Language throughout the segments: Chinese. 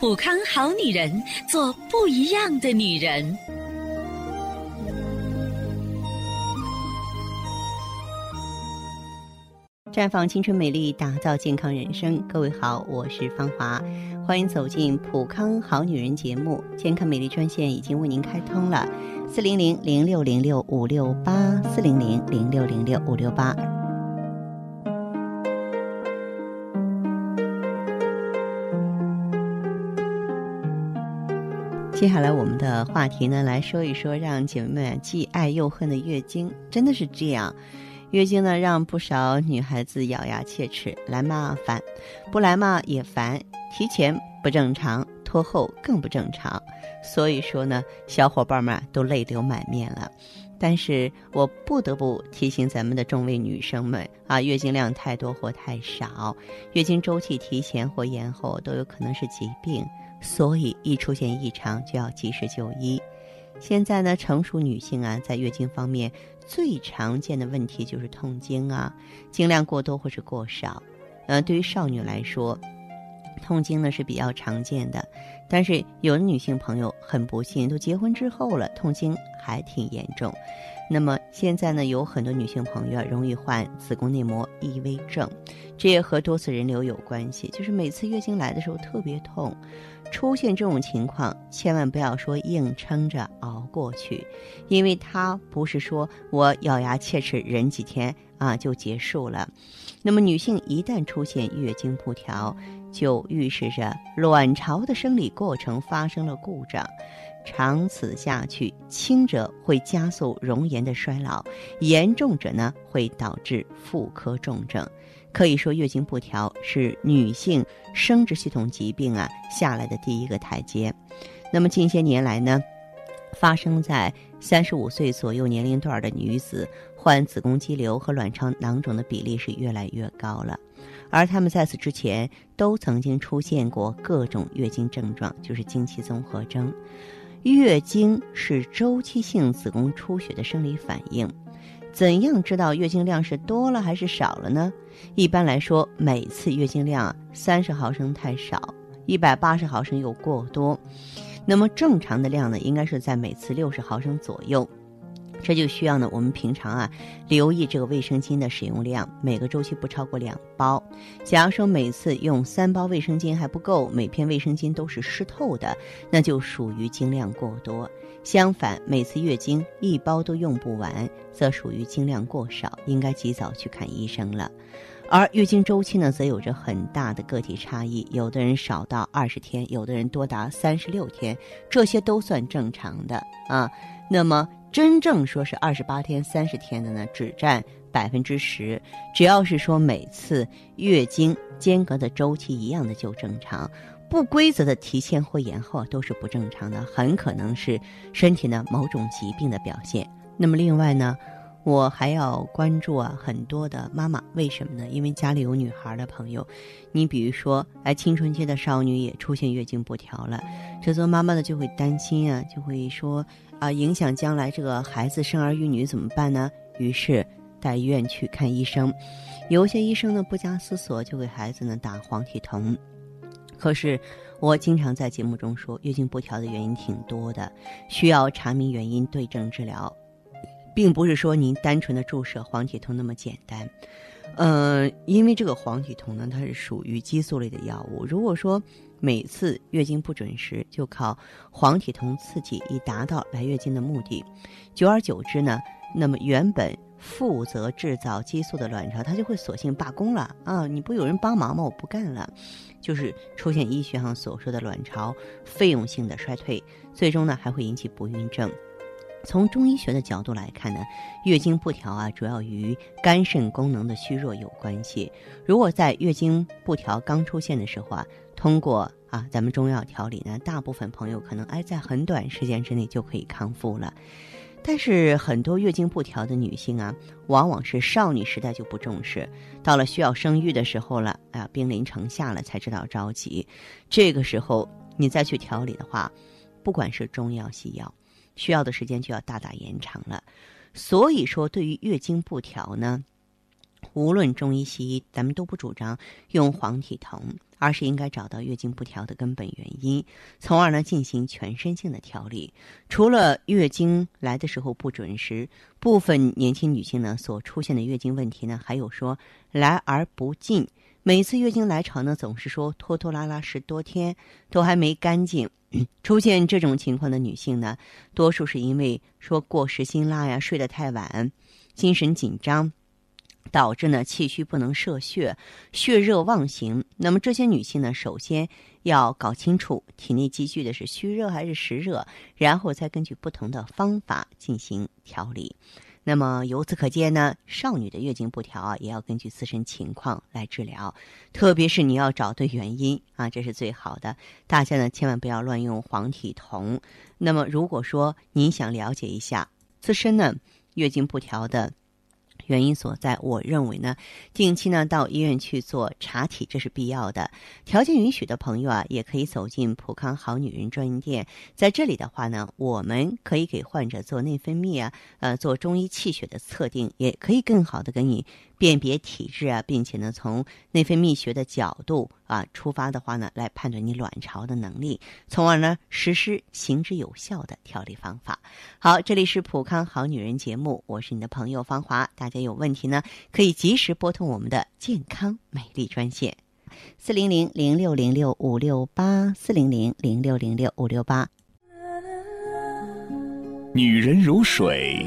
普康好女人，做不一样的女人。绽放青春美丽，打造健康人生。各位好，我是芳华，欢迎走进普康好女人节目。健康美丽专线已经为您开通了，四零零零六零六五六八，四零零零六零六五六八。接下来我们的话题呢，来说一说让姐妹们既爱又恨的月经，真的是这样。月经呢，让不少女孩子咬牙切齿，来嘛烦，不来嘛也烦，提前不正常，拖后更不正常。所以说呢，小伙伴们都泪流满面了。但是我不得不提醒咱们的众位女生们啊，月经量太多或太少，月经周期提前或延后都有可能是疾病，所以一出现异常就要及时就医。现在呢，成熟女性啊，在月经方面。最常见的问题就是痛经啊，经量过多或是过少。呃，对于少女来说，痛经呢是比较常见的。但是有的女性朋友很不幸，都结婚之后了，痛经还挺严重。那么现在呢，有很多女性朋友容易患子宫内膜异位症，这也和多次人流有关系。就是每次月经来的时候特别痛。出现这种情况，千万不要说硬撑着熬过去，因为它不是说我咬牙切齿忍几天啊就结束了。那么，女性一旦出现月经不调，就预示着卵巢的生理过程发生了故障，长此下去，轻者会加速容颜的衰老，严重者呢会导致妇科重症。可以说，月经不调是女性生殖系统疾病啊下来的第一个台阶。那么近些年来呢，发生在三十五岁左右年龄段的女子患子宫肌瘤和卵巢囊肿的比例是越来越高了。而她们在此之前都曾经出现过各种月经症状，就是经期综合征。月经是周期性子宫出血的生理反应。怎样知道月经量是多了还是少了呢？一般来说，每次月经量三十毫升太少，一百八十毫升又过多。那么正常的量呢，应该是在每次六十毫升左右。这就需要呢，我们平常啊留意这个卫生巾的使用量，每个周期不超过两包。假如说每次用三包卫生巾还不够，每片卫生巾都是湿透的，那就属于经量过多。相反，每次月经一包都用不完，则属于经量过少，应该及早去看医生了。而月经周期呢，则有着很大的个体差异，有的人少到二十天，有的人多达三十六天，这些都算正常的啊。那么，真正说是二十八天、三十天的呢，只占百分之十。只要是说每次月经间隔的周期一样的就正常。不规则的提前或延后都是不正常的，很可能是身体呢某种疾病的表现。那么另外呢，我还要关注啊很多的妈妈，为什么呢？因为家里有女孩的朋友，你比如说哎青春期的少女也出现月经不调了，这做妈妈的就会担心啊，就会说啊影响将来这个孩子生儿育女怎么办呢？于是带医院去看医生，有些医生呢不加思索就给孩子呢打黄体酮。可是，我经常在节目中说，月经不调的原因挺多的，需要查明原因，对症治疗，并不是说您单纯的注射黄体酮那么简单。嗯，因为这个黄体酮呢，它是属于激素类的药物。如果说每次月经不准时就靠黄体酮刺激以达到来月经的目的，久而久之呢，那么原本负责制造激素的卵巢，它就会索性罢工了啊！你不有人帮忙吗？我不干了。就是出现医学上所说的卵巢费用性的衰退，最终呢还会引起不孕症。从中医学的角度来看呢，月经不调啊，主要与肝肾功能的虚弱有关系。如果在月经不调刚出现的时候啊，通过啊，咱们中药调理呢，大部分朋友可能哎在很短时间之内就可以康复了。但是很多月经不调的女性啊，往往是少女时代就不重视，到了需要生育的时候了啊，兵临城下了才知道着急。这个时候你再去调理的话，不管是中药西药，需要的时间就要大大延长了。所以说，对于月经不调呢。无论中医西医，咱们都不主张用黄体酮，而是应该找到月经不调的根本原因，从而呢进行全身性的调理。除了月经来的时候不准时，部分年轻女性呢所出现的月经问题呢，还有说来而不尽，每次月经来潮呢总是说拖拖拉拉十多天都还没干净。出现这种情况的女性呢，多数是因为说过时辛辣呀，睡得太晚，精神紧张。导致呢气虚不能摄血，血热妄行。那么这些女性呢，首先要搞清楚体内积聚的是虚热还是实热，然后再根据不同的方法进行调理。那么由此可见呢，少女的月经不调啊，也要根据自身情况来治疗。特别是你要找对原因啊，这是最好的。大家呢千万不要乱用黄体酮。那么如果说您想了解一下自身呢月经不调的，原因所在，我认为呢，定期呢到医院去做查体，这是必要的。条件允许的朋友啊，也可以走进普康好女人专营店。在这里的话呢，我们可以给患者做内分泌啊，呃，做中医气血的测定，也可以更好的给你。辨别体质啊，并且呢，从内分泌学的角度啊出发的话呢，来判断你卵巢的能力，从而呢实施行之有效的调理方法。好，这里是普康好女人节目，我是你的朋友芳华。大家有问题呢，可以及时拨通我们的健康美丽专线，四零零零六零六五六八四零零零六零六五六八。女人如水。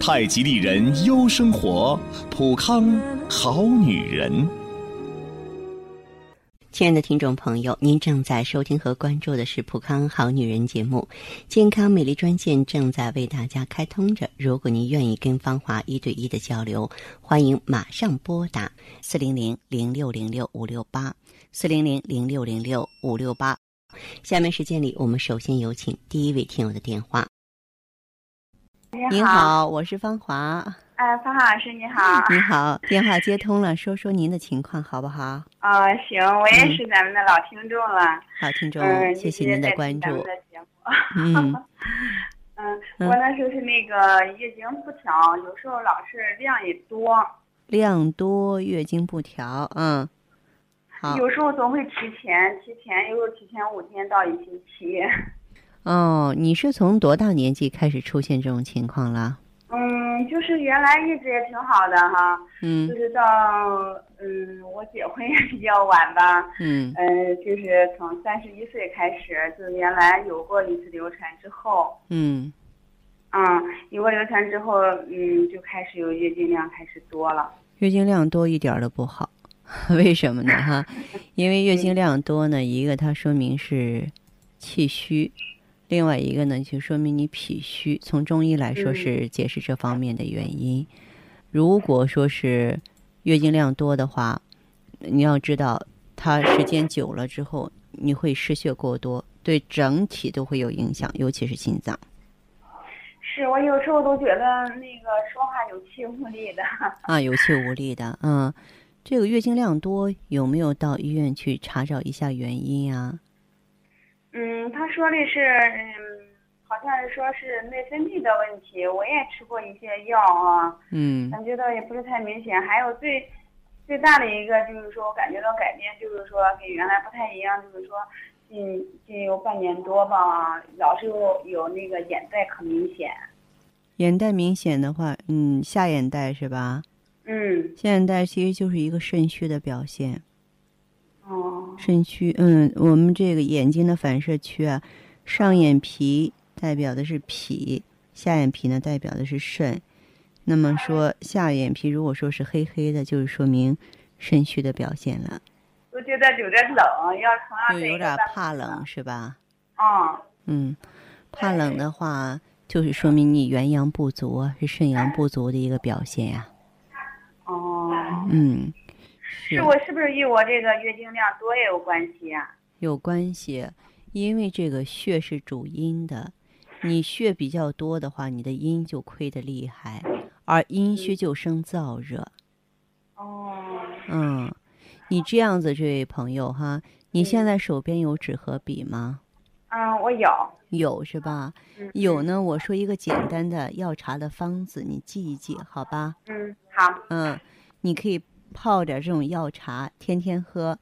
太极丽人优生活，普康好女人。亲爱的听众朋友，您正在收听和关注的是普康好女人节目，健康美丽专线正在为大家开通着。如果您愿意跟芳华一对一的交流，欢迎马上拨打四零零零六零六五六八四零零零六零六五六八。下面时间里，我们首先有请第一位听友的电话。您好，我是芳华。哎，芳华老师你好。你好，电话接通了，说说您的情况好不好？啊，行，我也是咱们的老听众了。老听众，谢谢您的关注。嗯 嗯，我那时候是那个月经不调，有时候老是量也多。量多，月经不调，嗯。好。有时候总会提前，提前，有时候提前五天到一星期。哦，你是从多大年纪开始出现这种情况了？嗯，就是原来一直也挺好的哈，嗯，就是到嗯我结婚也比较晚吧，嗯，呃，就是从三十一岁开始，就原来有过一次流产之后，嗯，嗯，有过流产之后，嗯，就开始有月经量开始多了，月经量多一点都不好，为什么呢？哈，因为月经量多呢，一个它说明是气虚。另外一个呢，就说明你脾虚。从中医来说是解释这方面的原因。如果说是月经量多的话，你要知道，它时间久了之后，你会失血过多，对整体都会有影响，尤其是心脏。是我有时候都觉得那个说话有气无力的。啊，有气无力的，嗯，这个月经量多，有没有到医院去查找一下原因呀？嗯，他说的是，嗯，好像是说是内分泌的问题。我也吃过一些药啊，嗯，感觉到也不是太明显。还有最最大的一个就是说我感觉到改变，就是说跟原来不太一样，就是说近近有半年多吧，老是有有那个眼袋可明显。眼袋明显的话，嗯，下眼袋是吧？嗯，下眼袋其实就是一个肾虚的表现。哦，肾虚，嗯，我们这个眼睛的反射区啊，上眼皮代表的是脾，下眼皮呢代表的是肾。那么说下眼皮如果说是黑黑的，就是说明肾虚的表现了。我觉得有点冷，要同样就有点怕冷是吧？嗯。嗯，怕冷的话，就是说明你元阳不足啊，是肾阳不足的一个表现呀。哦。嗯。是我是不是与我这个月经量多也有关系呀？有关系，因为这个血是主阴的，你血比较多的话，你的阴就亏得厉害，而阴虚就生燥热。哦。嗯，你这样子，这位朋友哈，你现在手边有纸和笔吗？嗯，我有。有是吧？有呢。我说一个简单的药茶的方子，你记一记，好吧？嗯，好。嗯，你可以。泡点这种药茶，天天喝，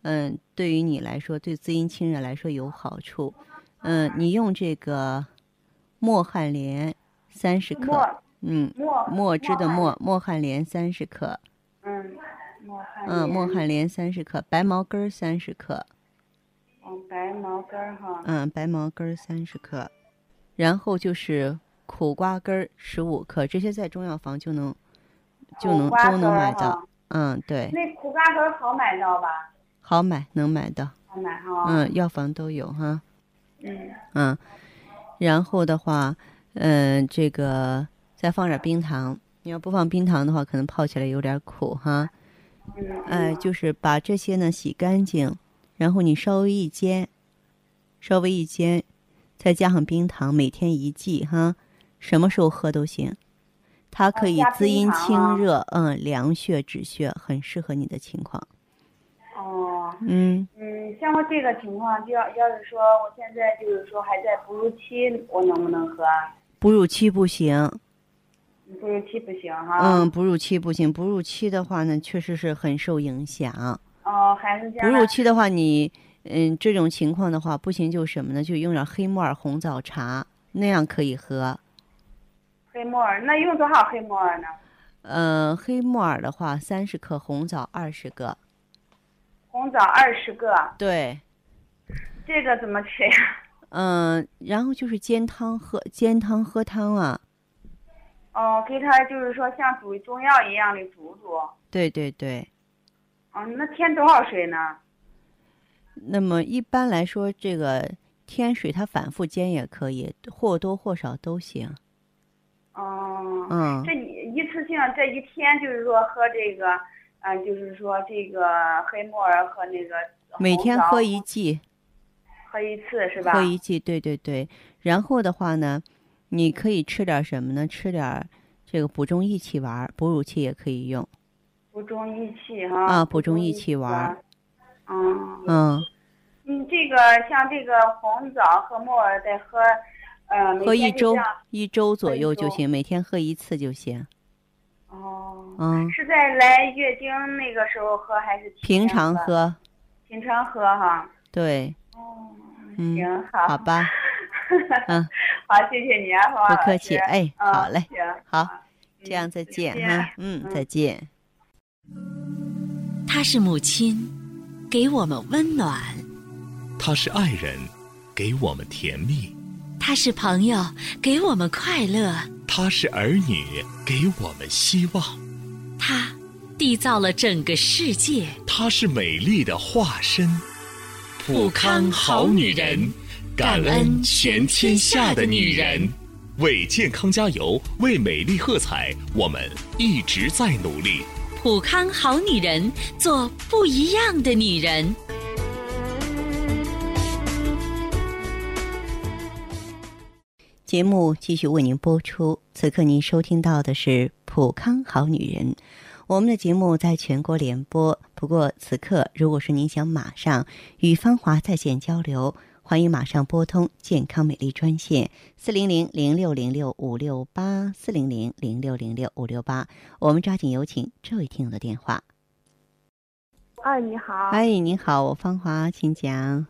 嗯，对于你来说，对滋阴清热来说有好处。嗯，你用这个墨旱莲三十克，嗯，墨汁的墨，墨旱莲三十克。嗯，墨旱嗯，墨旱莲三十克，白茅根三十克。嗯，白茅根哈。嗯，白茅根三十克，然后就是苦瓜根十五克，这些在中药房就能就能都能买到。嗯，对。那苦瓜根好买到吧？好买，能买到。好买哈。嗯，药房都有哈。嗯。嗯，然后的话，嗯，这个再放点冰糖。你要不放冰糖的话，可能泡起来有点苦哈。嗯。哎，就是把这些呢洗干净，然后你稍微一煎，稍微一煎，再加上冰糖，每天一剂哈，什么时候喝都行。它可以滋阴清热，嗯，凉血止血，很适合你的情况。哦。嗯。嗯，像我这个情况，就要要是说我现在就是说还在哺乳期，我能不能喝？哺乳期不行。哺乳期不行哈。嗯，哺乳期不行。哺乳期的话呢，确实是很受影响。哦，孩子家。哺乳期的话，你嗯这种情况的话，不行就什么呢？就用点黑木耳红枣茶，那样可以喝。黑木耳那用多少黑木耳呢？嗯，黑木耳的话，三十克，红枣二十个。红枣二十个。对。这个怎么吃呀？嗯，然后就是煎汤喝，煎汤喝汤啊。哦，给他就是说像煮中药一样的煮煮。对对对。哦，那添多少水呢？那么一般来说，这个添水，它反复煎也可以，或多或少都行。哦，嗯，这一次性这一天就是说喝这个，嗯，就是说这个黑木耳和那个每天喝一剂，喝一次是吧？喝一剂，对对对。然后的话呢，你可以吃点什么呢？吃点这个补中益气丸，哺乳期也可以用。补中益气哈。啊，补中益气丸。嗯。嗯。嗯，这个像这个红枣和木耳再喝。喝一周，一周左右就行，每天喝一次就行。哦。嗯。是在来月经那个时候喝还是平常喝？平常喝哈。对。哦。嗯。行好。好吧。嗯。好，谢谢你啊，不客气，哎，好嘞。行。好，这样再见哈，嗯，再见。她是母亲，给我们温暖；她是爱人，给我们甜蜜。他是朋友，给我们快乐；他是儿女，给我们希望。他缔造了整个世界。她是美丽的化身。普康好女人，感恩全天下的女人，为健康加油，为美丽喝彩，我们一直在努力。普康好女人，做不一样的女人。节目继续为您播出。此刻您收听到的是《普康好女人》，我们的节目在全国联播。不过此刻，如果是您想马上与芳华在线交流，欢迎马上拨通健康美丽专线四零零零六零六五六八四零零零六零六五六八。我们抓紧有请这位听友的电话。哎，你好。哎，你好，我芳华，请讲。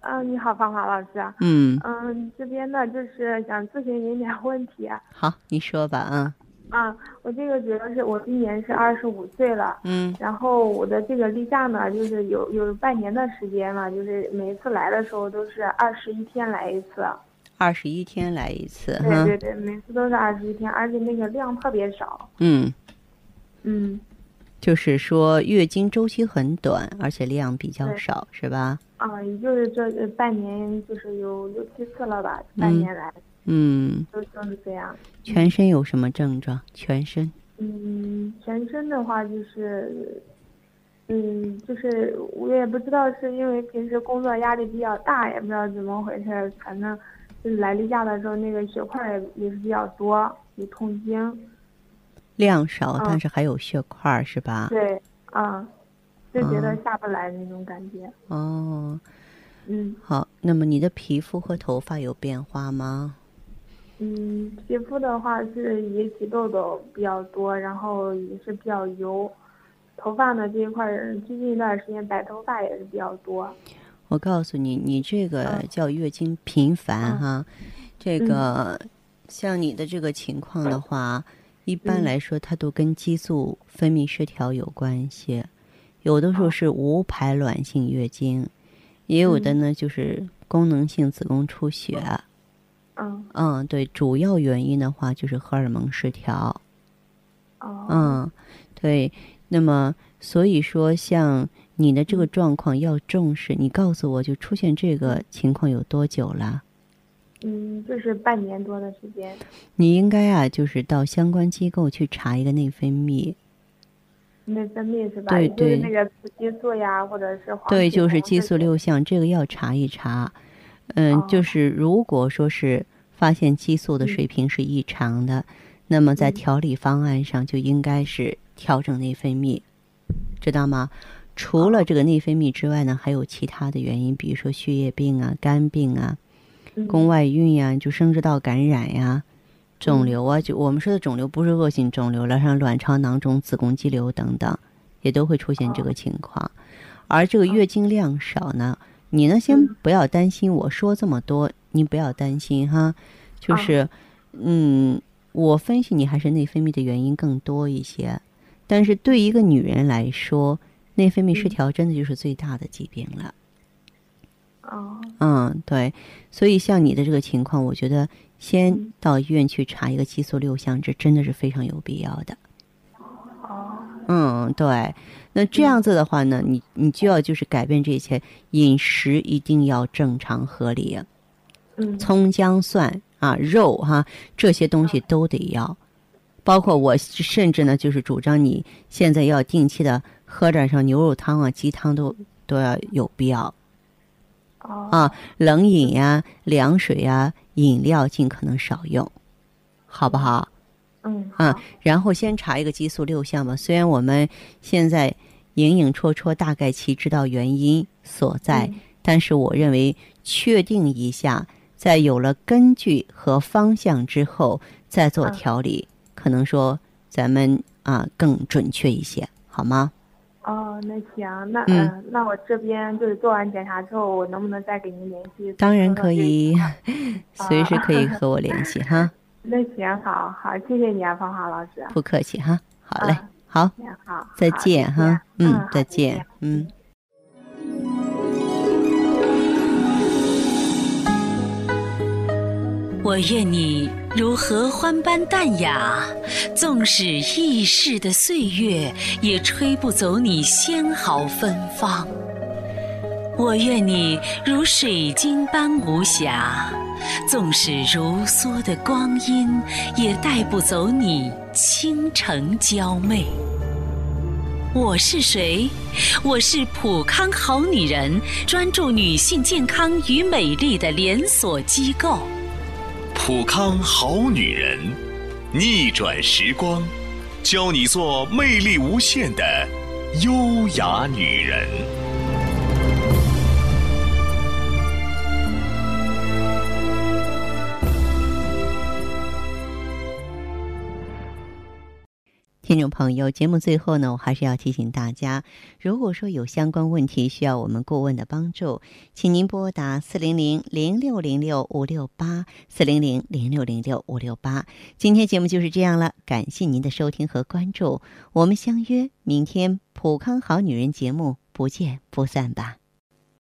嗯，你好，芳华老师。嗯嗯，这边呢就是想咨询您点问题。好，你说吧，嗯。啊，我这个主要是我今年是二十五岁了，嗯然后我的这个例假呢，就是有有半年的时间了，就是每次来的时候都是二十一天来一次。二十一天来一次，哈对对对，每次都是二十一天，而且那个量特别少。嗯，嗯，就是说月经周期很短，而且量比较少，是吧？啊，也就是这呃半年，就是有六七次了吧，半年来嗯，都都是这样。全身有什么症状？全身，嗯，全身的话就是，嗯，就是我也不知道是因为平时工作压力比较大，也不知道怎么回事，反正就是来例假的时候，那个血块也也是比较多，有痛经。量少，嗯但是还有血块儿，是吧？对，啊，就觉得嗯。下不来那种感觉。哦，嗯。好，那么你的皮肤和头发有变化吗？嗯，皮肤的话是也起痘痘比较多，然后也是比较油。头发呢这一块儿，最近一段时间白头发也是比较多。我告诉你，你这个嗯。叫月经频繁嗯。哈，这个像你的这个情况的话，一般嗯。来说它都跟激素分泌失调有关系，有的时候哦是无排卵性月经，也有的嗯呢就是功能性子宫出血。嗯，嗯，对，主要原因的话就是荷尔蒙失调。哦，嗯，对。那么，所以说，像你的这个状况要重视。你告诉我，就出现这个情况有多久了？嗯，就是半年多的时间。你应该啊，就是到相关机构去查一个内分泌。内分泌是吧？对也就是对那个雌激素呀，或者是黄对，就是激素六项，这个要查一查。嗯，哦就是如果说是发现激素的嗯水平是异常的，那么在嗯调理方案上就应该是调整内分泌，知道吗？除哦了这个内分泌之外呢，还有其他的原因，比如说血液病啊、肝病啊、嗯宫外孕呀、就生殖道感染呀、肿嗯。瘤啊，就我们说的肿瘤不是恶性肿瘤了，像卵巢囊肿、子宫肌瘤等等，也都会出现这个情况。而这个月经量少呢，你呢先嗯。不要担心，我说这么多，你不要担心哈，就是，嗯，我分析你还是内分泌的原因更多一些，但是对一个女人来说，内分泌失嗯。调真的就是最大的疾病了。哦，嗯，对，所以像你的这个情况，我觉得先嗯到医院去查一个激素六项，这真的是非常有必要的。哦，嗯，对。那这样子的话呢，你你就要就是改变这些饮食，一定要正常合理，嗯，葱姜蒜啊、肉哈、这些东西都得要。包括我甚至呢，就是主张你现在要定期的喝点像牛肉汤啊、鸡汤都都要有必要。哦，啊，冷饮呀、凉水呀、饮料尽可能少用，好不好？嗯，啊，然后先查一个激素六项吧。虽然我们现在隐隐绰绰大概其知道原因所在，嗯但是我认为确定一下，在有了根据和方向之后再做嗯调理，可能说咱们啊更准确一些，好吗？哦，那行，那嗯嗯、那我这边就是做完检查之后，我能不能再给您联系？当然可以，随时可以和我 联系哈，那行，好好，谢谢你啊，芳华老师。不客气哈。好嘞啊，好。好，再见哈，嗯，再见，嗯。我愿你如合欢般淡雅，纵使易逝的岁月，也吹不走你纤毫芬芳。我愿你如水晶般无瑕，纵使如梭的光阴，也带不走你倾城娇媚。我是谁？我是普康好女人，专注女性健康与美丽的连锁机构。普康好女人，逆转时光，教你做魅力无限的优雅女人。听众朋友，节目最后呢，我还是要提醒大家，如果说有相关问题需要我们顾问的帮助，请您拨打四零零零六零六五六八四零零零六零六五六八。今天节目就是这样了，感谢您的收听和关注，我们相约明天《普康好女人》节目，不见不散吧。